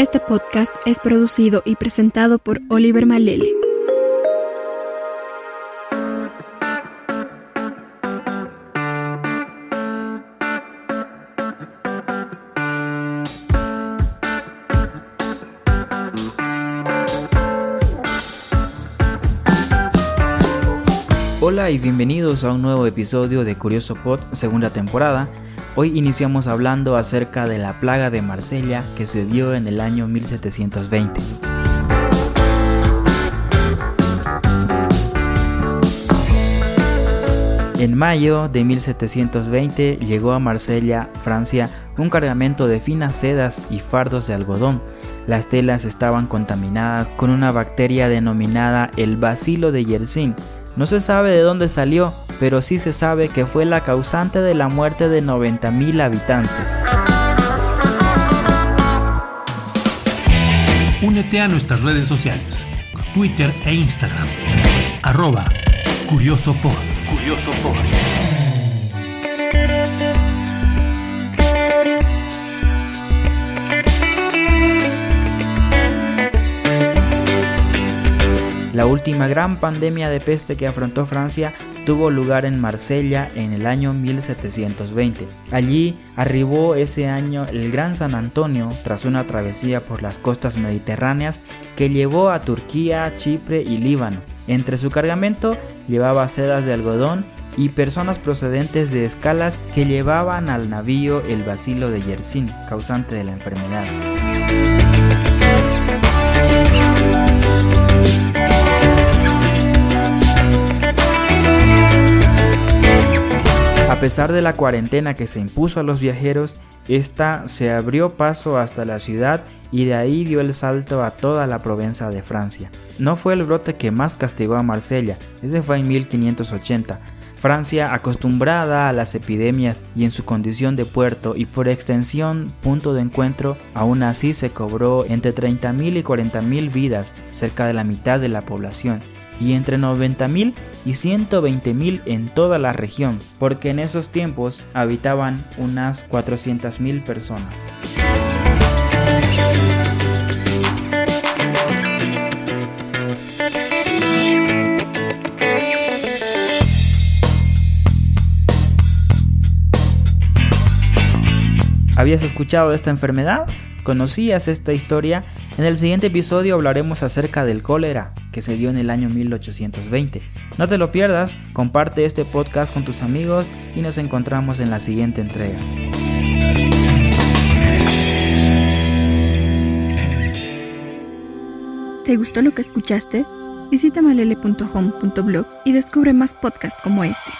Este podcast es producido y presentado por Oliver Malele. Hola y bienvenidos a un nuevo episodio de Curioso Pod, segunda temporada. Hoy iniciamos hablando acerca de la plaga de Marsella que se dio en el año 1720. En mayo de 1720 llegó a Marsella, Francia, un cargamento de finas sedas y fardos de algodón. Las telas estaban contaminadas con una bacteria denominada el bacilo de Yersin, no se sabe de dónde salió, pero sí se sabe que fue la causante de la muerte de 90.000 habitantes. Únete a nuestras redes sociales, Twitter e Instagram, arroba CuriosoPod. La última gran pandemia de peste que afrontó Francia tuvo lugar en Marsella en el año 1720. Allí arribó ese año el Gran San Antonio tras una travesía por las costas mediterráneas que llevó a Turquía, Chipre y Líbano. Entre su cargamento llevaba sedas de algodón y personas procedentes de escalas que llevaban al navío el bacilo de Yersin, causante de la enfermedad. A pesar de la cuarentena que se impuso a los viajeros, esta se abrió paso hasta la ciudad y de ahí dio el salto a toda la Provenza de Francia. No fue el brote que más castigó a Marsella, ese fue en 1580. Francia, acostumbrada a las epidemias y en su condición de puerto y por extensión punto de encuentro, aún así se cobró entre 30.000 y 40.000 vidas, cerca de la mitad de la población, y entre 90.000 y 120.000 en toda la región, porque en esos tiempos habitaban unas 400.000 personas. ¿Habías escuchado esta enfermedad? ¿Conocías esta historia? En el siguiente episodio hablaremos acerca del cólera que se dio en el año 1820. No te lo pierdas, comparte este podcast con tus amigos y nos encontramos en la siguiente entrega. ¿Te gustó lo que escuchaste? Visita malele.home.blog y descubre más podcasts como este.